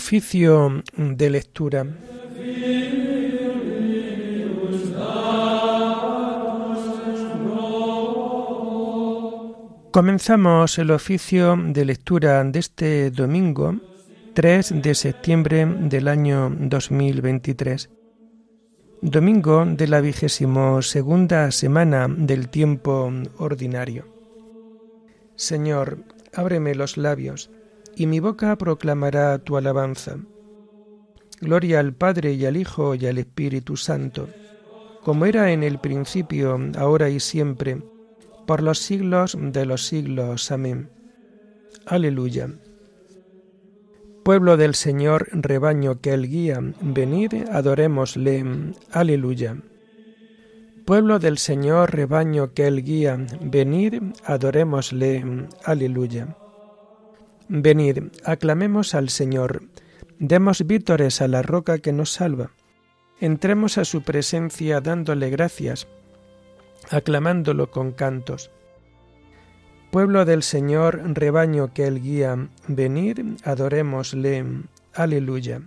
Oficio de lectura. Comenzamos el oficio de lectura de este domingo 3 de septiembre del año 2023, domingo de la vigésimo segunda semana del tiempo ordinario. Señor, ábreme los labios, y mi boca proclamará tu alabanza. Gloria al Padre y al Hijo y al Espíritu Santo, como era en el principio, ahora y siempre, por los siglos de los siglos. Amén. Aleluya. Pueblo del Señor, rebaño que Él guía, venid, adorémosle. Aleluya. Pueblo del Señor, rebaño que Él guía, venid, adorémosle. Aleluya. Venid, aclamemos al Señor, demos vítores a la roca que nos salva. Entremos a su presencia dándole gracias, aclamándolo con cantos. Pueblo del Señor, rebaño que Él guía, venid, adorémosle. Aleluya.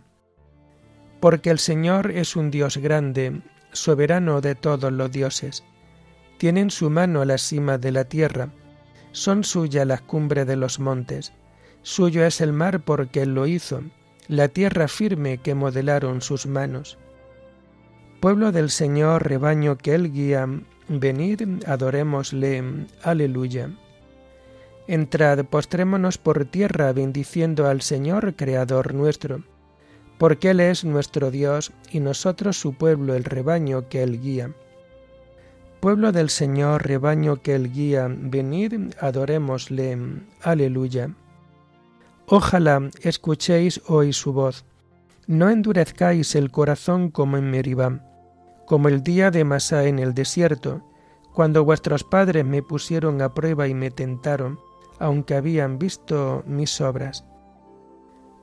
Porque el Señor es un Dios grande, soberano de todos los dioses. Tienen su mano la cima de la tierra, son suyas las cumbres de los montes, suyo es el mar porque él lo hizo, la tierra firme que modelaron sus manos. Pueblo del Señor, rebaño que él guía, venid, adorémosle, aleluya. Entrad, postrémonos por tierra, bendiciendo al Señor, Creador nuestro porque Él es nuestro Dios y nosotros su pueblo, el rebaño que Él guía. Pueblo del Señor, rebaño que Él guía, venid, adorémosle. Aleluya. Ojalá escuchéis hoy su voz. No endurezcáis el corazón como en Meribá, como el día de Masá en el desierto, cuando vuestros padres me pusieron a prueba y me tentaron, aunque habían visto mis obras.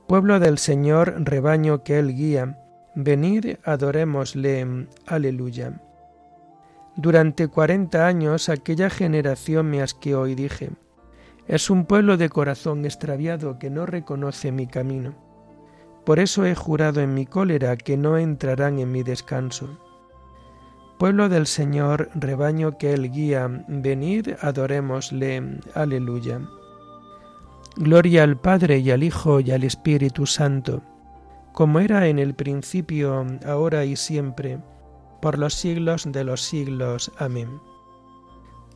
Pueblo del Señor, rebaño que Él guía, venid, adorémosle. Aleluya. Durante cuarenta años aquella generación me asqueó y dije, es un pueblo de corazón extraviado que no reconoce mi camino. Por eso he jurado en mi cólera que no entrarán en mi descanso. Pueblo del Señor, rebaño que Él guía, venid, adorémosle. Aleluya. Gloria al Padre y al Hijo y al Espíritu Santo, como era en el principio, ahora y siempre, por los siglos de los siglos. Amén.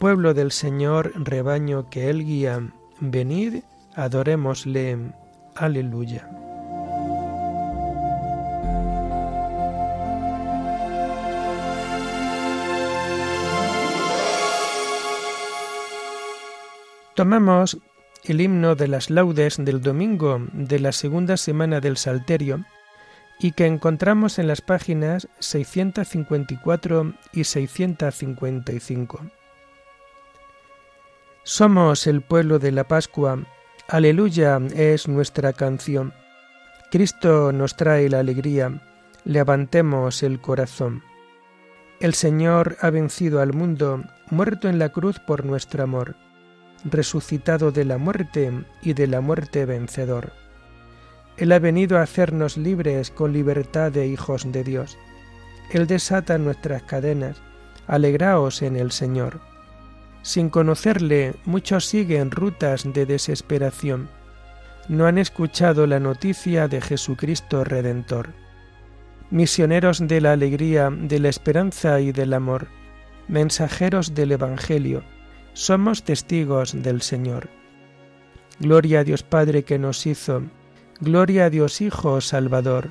Pueblo del Señor, rebaño que Él guía, venid, adorémosle. Aleluya. Tomamos el himno de las laudes del domingo de la segunda semana del Salterio y que encontramos en las páginas 654 y 655. Somos el pueblo de la Pascua, aleluya es nuestra canción. Cristo nos trae la alegría, levantemos el corazón. El Señor ha vencido al mundo, muerto en la cruz por nuestro amor resucitado de la muerte y de la muerte vencedor. Él ha venido a hacernos libres con libertad de hijos de Dios. Él desata nuestras cadenas. Alegraos en el Señor. Sin conocerle, muchos siguen rutas de desesperación. No han escuchado la noticia de Jesucristo Redentor. Misioneros de la alegría, de la esperanza y del amor, mensajeros del Evangelio, somos testigos del Señor. Gloria a Dios Padre que nos hizo, gloria a Dios Hijo Salvador,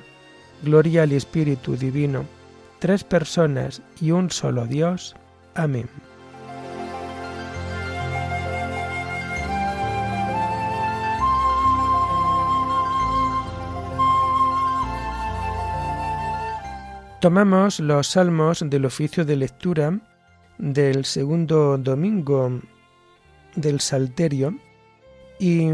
gloria al Espíritu Divino, tres personas y un solo Dios. Amén. Tomamos los salmos del oficio de lectura del segundo domingo del Salterio y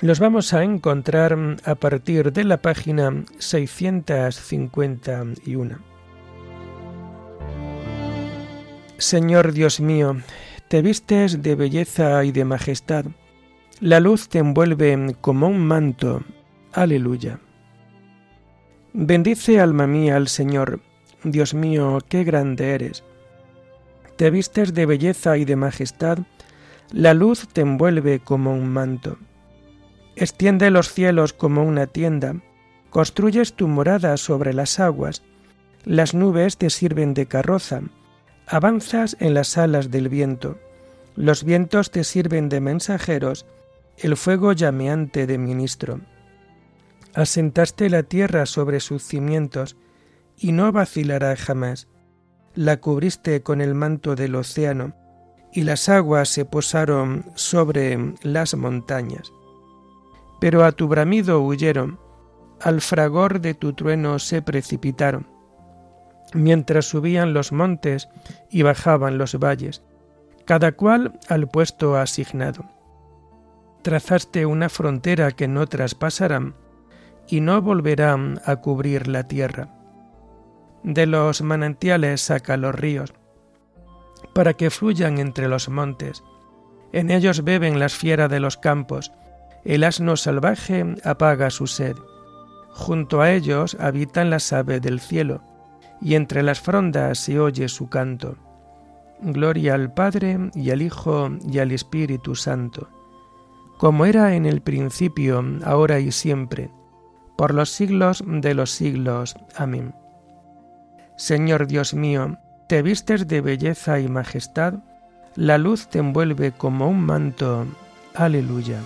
los vamos a encontrar a partir de la página 651. Señor Dios mío, te vistes de belleza y de majestad, La luz te envuelve como un manto. Aleluya. Bendice alma mía al Señor. Dios mío, qué grande eres. Te vistes de belleza y de majestad, la luz te envuelve como un manto. Extiende los cielos como una tienda, construyes tu morada sobre las aguas, las nubes te sirven de carroza, avanzas en las alas del viento, los vientos te sirven de mensajeros, el fuego llameante de ministro. Asentaste la tierra sobre sus cimientos, y no vacilará jamás. La cubriste con el manto del océano, y las aguas se posaron sobre las montañas. Pero a tu bramido huyeron, al fragor de tu trueno se precipitaron, mientras subían los montes y bajaban los valles, cada cual al puesto asignado. Trazaste una frontera que no traspasarán, y no volverán a cubrir la tierra. De los manantiales saca los ríos, para que fluyan entre los montes. En ellos beben las fieras de los campos, el asno salvaje apaga su sed. Junto a ellos habitan las aves del cielo, y entre las frondas se oye su canto. Gloria al Padre y al Hijo y al Espíritu Santo, como era en el principio, ahora y siempre, por los siglos de los siglos. Amén. Señor Dios mío, te vistes de belleza y majestad, la luz te envuelve como un manto. Aleluya.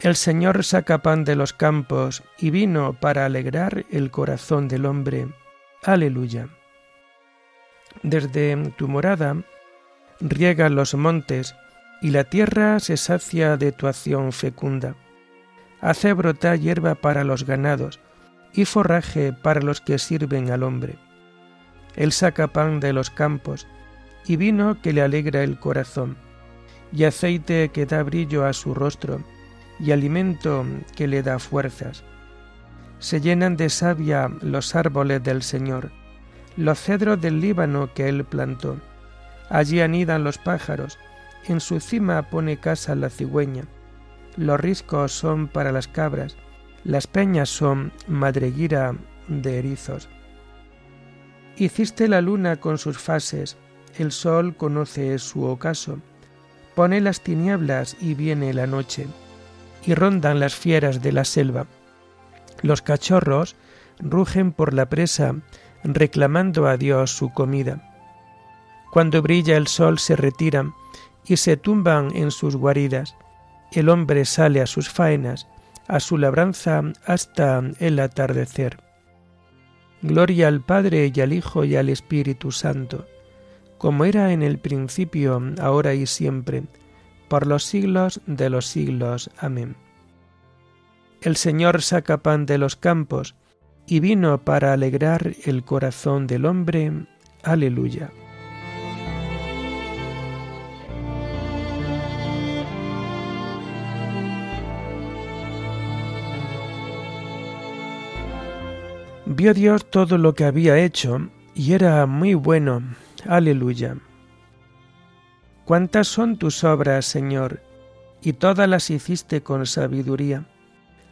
El Señor saca pan de los campos y vino para alegrar el corazón del hombre. Aleluya. Desde tu morada riega los montes y la tierra se sacia de tu acción fecunda. Hace brotar hierba para los ganados y forraje para los que sirven al hombre. Él saca pan de los campos y vino que le alegra el corazón, y aceite que da brillo a su rostro, y alimento que le da fuerzas. Se llenan de savia los árboles del Señor, los cedros del Líbano que él plantó. Allí anidan los pájaros, en su cima pone casa la cigüeña. Los riscos son para las cabras, las peñas son madreguira de erizos. Hiciste la luna con sus fases, el sol conoce su ocaso, pone las tinieblas y viene la noche, y rondan las fieras de la selva. Los cachorros rugen por la presa reclamando a Dios su comida. Cuando brilla el sol se retiran y se tumban en sus guaridas. El hombre sale a sus faenas, a su labranza hasta el atardecer. Gloria al Padre y al Hijo y al Espíritu Santo, como era en el principio, ahora y siempre, por los siglos de los siglos. Amén. El Señor saca pan de los campos, y vino para alegrar el corazón del hombre. Aleluya. Vio Dios todo lo que había hecho y era muy bueno. Aleluya. ¿Cuántas son tus obras, Señor? Y todas las hiciste con sabiduría.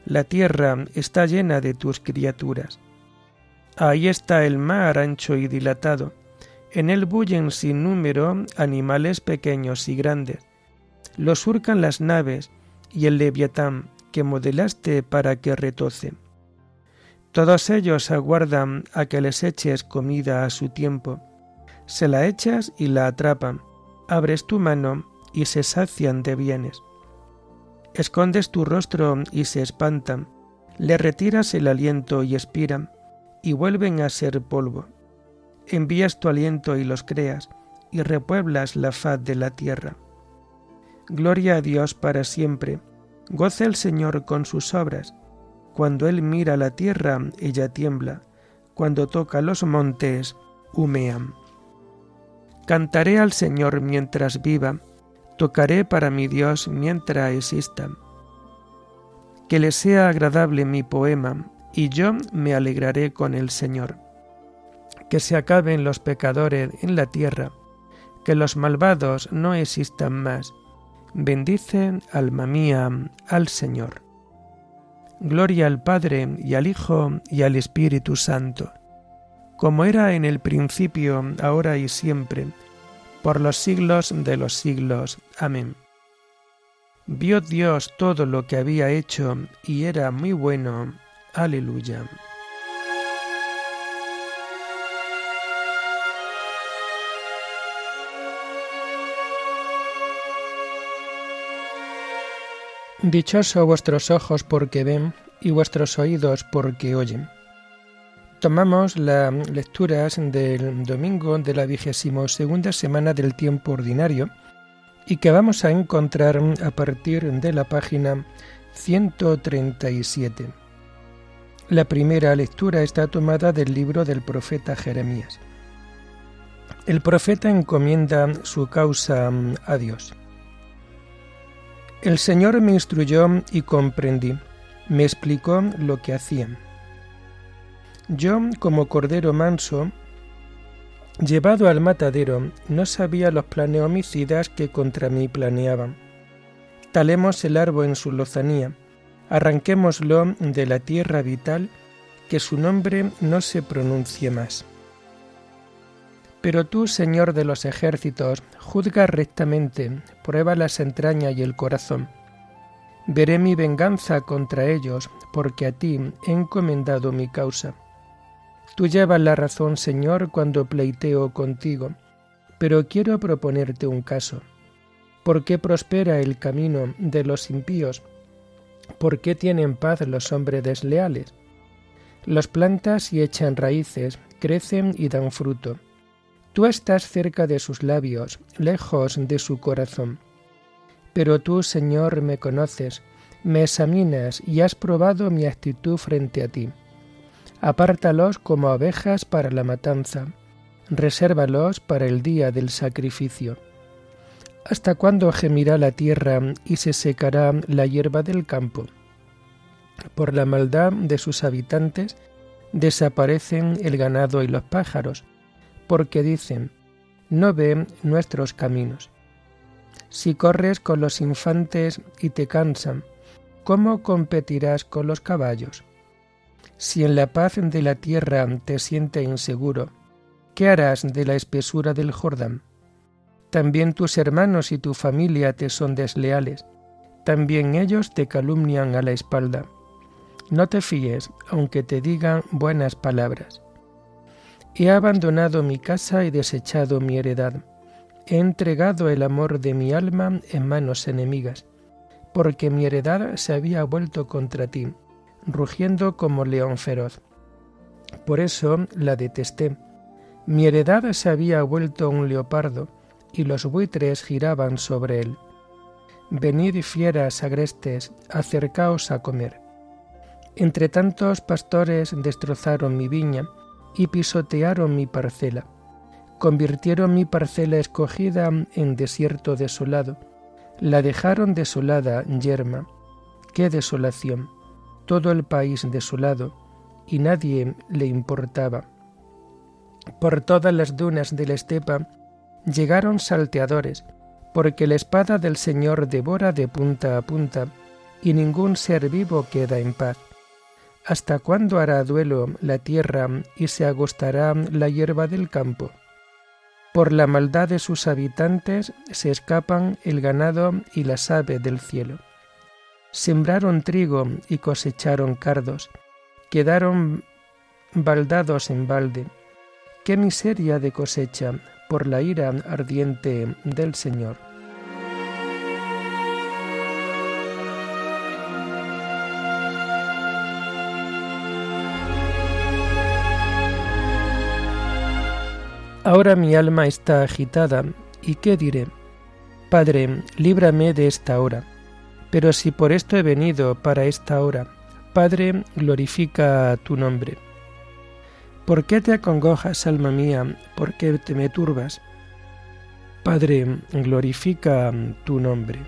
La tierra está llena de tus criaturas. Ahí está el mar ancho y dilatado. En él bullen sin número animales pequeños y grandes. Lo surcan las naves y el leviatán que modelaste para que retoce. Todos ellos aguardan a que les eches comida a su tiempo. Se la echas y la atrapan. Abres tu mano y se sacian de bienes. Escondes tu rostro y se espantan, le retiras el aliento y expiran, y vuelven a ser polvo. Envías tu aliento y los creas, y repueblas la faz de la tierra. Gloria a Dios para siempre. Goza el Señor con sus obras. Cuando Él mira la tierra, ella tiembla. Cuando toca los montes, humean. Cantaré al Señor mientras viva Tocaré para mi Dios mientras exista. Que le sea agradable mi poema y yo me alegraré con el Señor. Que se acaben los pecadores en la tierra, que los malvados no existan más. Bendice, alma mía, al Señor. Gloria al Padre y al Hijo y al Espíritu Santo, como era en el principio, ahora y siempre, por los siglos de los siglos. Amén. Vio Dios todo lo que había hecho y era muy bueno. Aleluya. Dichoso vuestros ojos porque ven y vuestros oídos porque oyen. Tomamos las lecturas del domingo de la vigésimo segunda semana del tiempo ordinario y que vamos a encontrar a partir de la página 137. La primera lectura está tomada del libro del profeta Jeremías. El profeta encomienda su causa a Dios. El Señor me instruyó y comprendí, me explicó lo que hacían. Yo, como cordero manso, llevado al matadero, no sabía los planes homicidas que contra mí planeaban. Talemos el árbol en su lozanía, arranquémoslo de la tierra vital, que su nombre no se pronuncie más. Pero tú, Señor de los ejércitos, juzga rectamente, prueba las entrañas y el corazón. Veré mi venganza contra ellos, porque a ti he encomendado mi causa. Tú llevas la razón, Señor, cuando pleiteo contigo, pero quiero proponerte un caso. ¿Por qué prospera el camino de los impíos? ¿Por qué tienen paz los hombres desleales? Los plantas y echan raíces, crecen y dan fruto Tú estás cerca de sus labios, lejos de su corazón. Pero tú, Señor, me conoces, me examinas y has probado mi actitud frente a ti. Apártalos como abejas para la matanza, resérvalos para el día del sacrificio. ¿Hasta cuándo gemirá la tierra y se secará la hierba del campo? Por la maldad de sus habitantes desaparecen el ganado y los pájaros, porque dicen, no ven nuestros caminos. Si corres con los infantes y te cansan, ¿cómo competirás con los caballos? Si en la paz de la tierra te sientes inseguro, ¿qué harás de la espesura del Jordán? También tus hermanos y tu familia te son desleales, también ellos te calumnian a la espalda. No te fíes, aunque te digan buenas palabras. He abandonado mi casa y desechado mi heredad. He entregado el amor de mi alma en manos enemigas, porque mi heredad se había vuelto contra ti, rugiendo como león feroz. Por eso la detesté. Mi heredad se había vuelto un leopardo, y los buitres giraban sobre él. Venid fieras agrestes, acercaos a comer. Entre tantos pastores destrozaron mi viña, y pisotearon mi parcela. Convirtieron mi parcela escogida en desierto desolado. La dejaron desolada, yerma. ¡Qué desolación! Todo el país desolado, y nadie le importaba. Por todas las dunas de la estepa llegaron salteadores, porque la espada del Señor devora de punta a punta, y ningún ser vivo queda en paz. ¿Hasta cuándo hará duelo la tierra y se agostará la hierba del campo? Por la maldad de sus habitantes se escapan el ganado y las aves del cielo. Sembraron trigo y cosecharon cardos, quedaron baldados en balde. Qué miseria de cosecha por la ira ardiente del Señor. Ahora mi alma está agitada, ¿y qué diré? Padre, líbrame de esta hora. Pero si por esto he venido para esta hora, Padre, glorifica tu nombre. ¿Por qué te acongojas, alma mía? ¿Por qué te me turbas? Padre, glorifica tu nombre.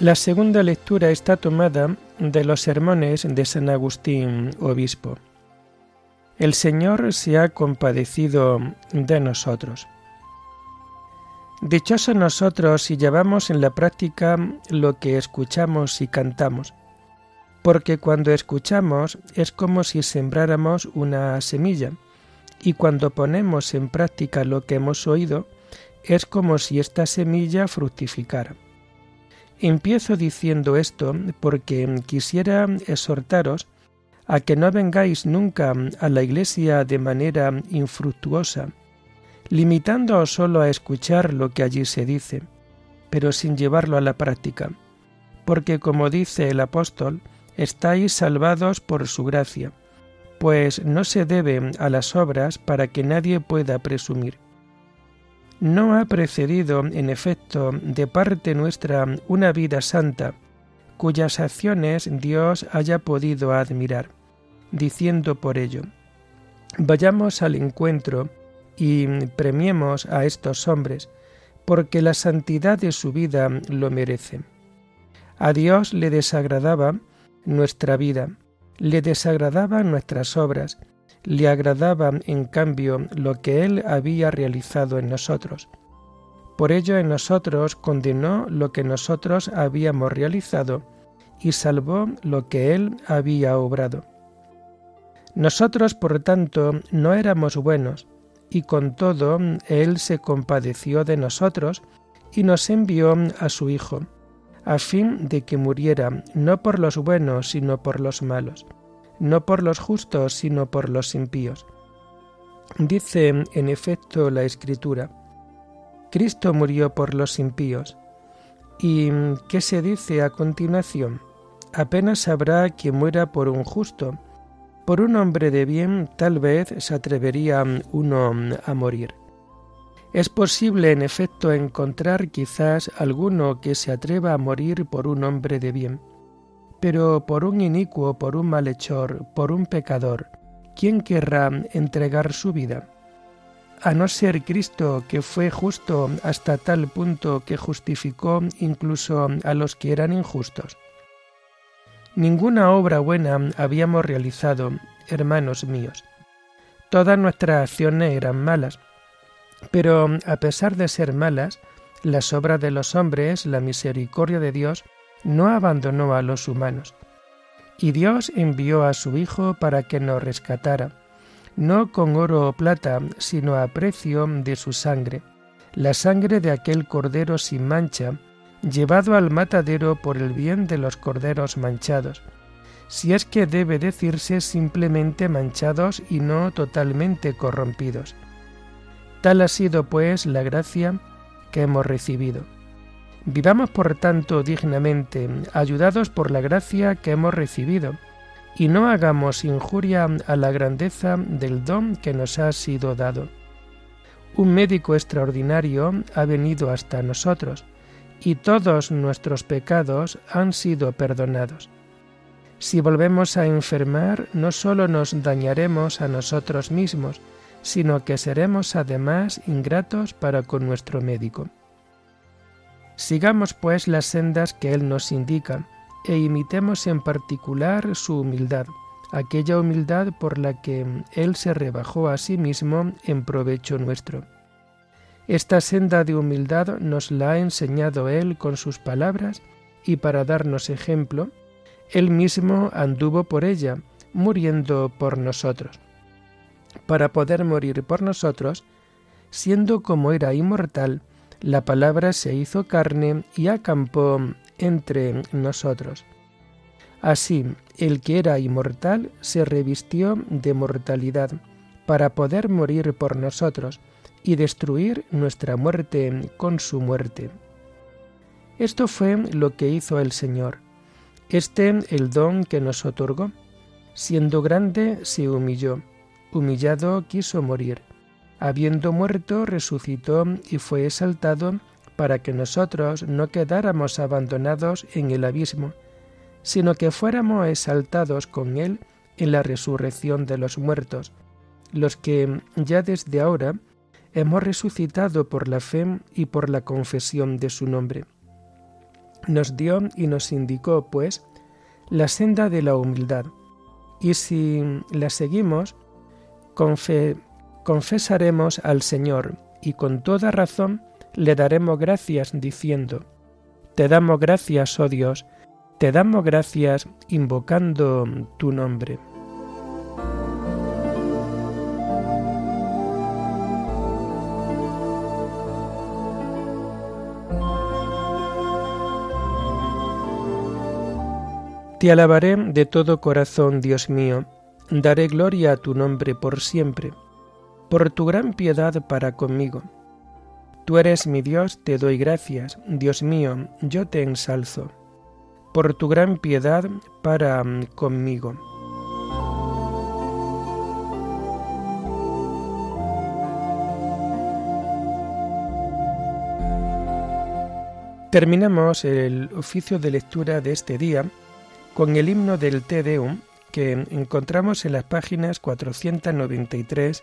La segunda lectura está tomada de los sermones de San Agustín, obispo. El Señor se ha compadecido de nosotros. Dichosos nosotros si llevamos en la práctica lo que escuchamos y cantamos, porque cuando escuchamos es como si sembráramos una semilla, y cuando ponemos en práctica lo que hemos oído, es como si esta semilla fructificara. Empiezo diciendo esto porque quisiera exhortaros a que no vengáis nunca a la Iglesia de manera infructuosa, limitándoos solo a escuchar lo que allí se dice, pero sin llevarlo a la práctica, porque como dice el apóstol, estáis salvados por su gracia, pues no se debe a las obras para que nadie pueda presumir. No ha precedido, en efecto, de parte nuestra una vida santa, cuyas acciones Dios haya podido admirar, diciendo por ello, Vayamos al encuentro y premiemos a estos hombres, porque la santidad de su vida lo merece. A Dios le desagradaba nuestra vida, le desagradaban nuestras obras, le agradaba en cambio lo que Él había realizado en nosotros. Por ello en nosotros condenó lo que nosotros habíamos realizado y salvó lo que Él había obrado. Nosotros, por tanto, no éramos buenos, y con todo Él se compadeció de nosotros y nos envió a su Hijo, a fin de que muriera no por los buenos, sino por los malos no por los justos, sino por los impíos. Dice en efecto la Escritura, Cristo murió por los impíos. ¿Y qué se dice a continuación? Apenas habrá quien muera por un justo. Por un hombre de bien tal vez se atrevería uno a morir. Es posible en efecto encontrar quizás alguno que se atreva a morir por un hombre de bien pero por un inicuo, por un malhechor, por un pecador, ¿quién querrá entregar su vida? A no ser Cristo, que fue justo hasta tal punto que justificó incluso a los que eran injustos. Ninguna obra buena habíamos realizado, hermanos míos. Todas nuestras acciones eran malas, pero a pesar de ser malas, las obras de los hombres, la misericordia de Dios, no abandonó a los humanos. Y Dios envió a su Hijo para que nos rescatara, no con oro o plata, sino a precio de su sangre, la sangre de aquel cordero sin mancha, llevado al matadero por el bien de los corderos manchados, si es que debe decirse simplemente manchados y no totalmente corrompidos. Tal ha sido pues la gracia que hemos recibido. Vivamos por tanto dignamente, ayudados por la gracia que hemos recibido, y no hagamos injuria a la grandeza del don que nos ha sido dado. Un médico extraordinario ha venido hasta nosotros, y todos nuestros pecados han sido perdonados. Si volvemos a enfermar, no solo nos dañaremos a nosotros mismos, sino que seremos además ingratos para con nuestro médico. Sigamos pues las sendas que Él nos indica e imitemos en particular su humildad, aquella humildad por la que Él se rebajó a sí mismo en provecho nuestro. Esta senda de humildad nos la ha enseñado Él con sus palabras y para darnos ejemplo, Él mismo anduvo por ella, muriendo por nosotros. Para poder morir por nosotros, siendo como era inmortal, la palabra se hizo carne y acampó entre nosotros. Así, el que era inmortal se revistió de mortalidad para poder morir por nosotros y destruir nuestra muerte con su muerte. Esto fue lo que hizo el Señor. Este el don que nos otorgó. Siendo grande, se humilló. Humillado quiso morir habiendo muerto, resucitó y fue exaltado para que nosotros no quedáramos abandonados en el abismo, sino que fuéramos exaltados con Él en la resurrección de los muertos, los que ya desde ahora hemos resucitado por la fe y por la confesión de su nombre. Nos dio y nos indicó, pues, la senda de la humildad, y si la seguimos, confesaremos al Señor, y con toda razón le daremos gracias diciendo, Te damos gracias, oh Dios, te damos gracias invocando tu nombre. Te alabaré de todo corazón, Dios mío, daré gloria a tu nombre por siempre, por tu gran piedad para conmigo. Tú eres mi Dios, te doy gracias, Dios mío, yo te ensalzo, por tu gran piedad para conmigo. Terminamos el oficio de lectura de este día con el himno del Te Deum que encontramos en las páginas 493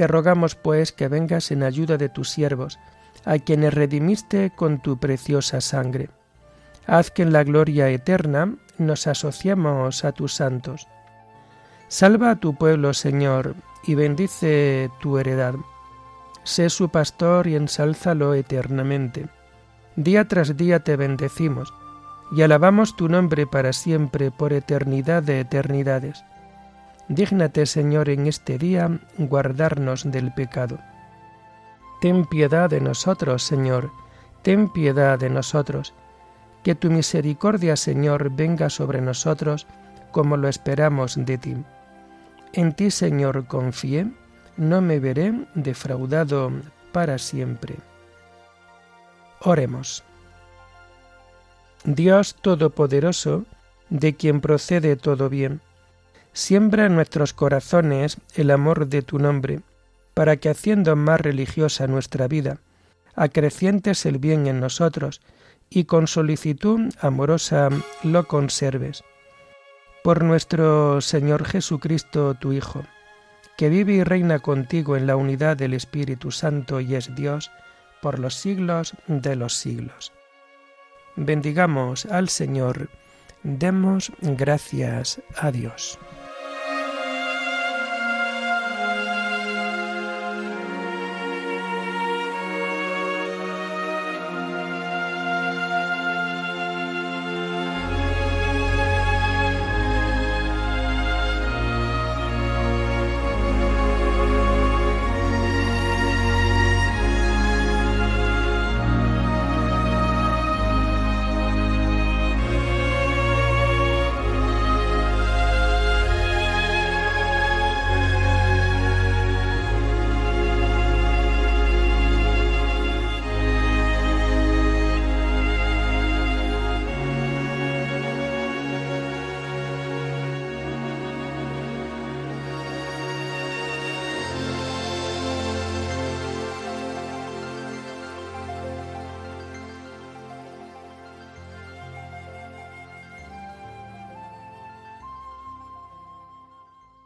Te rogamos, pues, que vengas en ayuda de tus siervos, a quienes redimiste con tu preciosa sangre. Haz que en la gloria eterna nos asociemos a tus santos. Salva a tu pueblo, Señor, y bendice tu heredad. Sé su pastor y ensálzalo eternamente. Día tras día te bendecimos y alabamos tu nombre para siempre, por eternidad de eternidades. Dígnate, Señor, en este día guardarnos del pecado. Ten piedad de nosotros, Señor, ten piedad de nosotros. Que tu misericordia, Señor, venga sobre nosotros como lo esperamos de ti. En ti, Señor, confié, no me veré defraudado para siempre. Oremos. Dios Todopoderoso, de quien procede todo bien, siembra en nuestros corazones el amor de tu nombre, para que haciendo más religiosa nuestra vida, acrecientes el bien en nosotros y con solicitud amorosa lo conserves. Por nuestro Señor Jesucristo, tu Hijo, que vive y reina contigo en la unidad del Espíritu Santo y es Dios, por los siglos de los siglos. Bendigamos al Señor, demos gracias a Dios.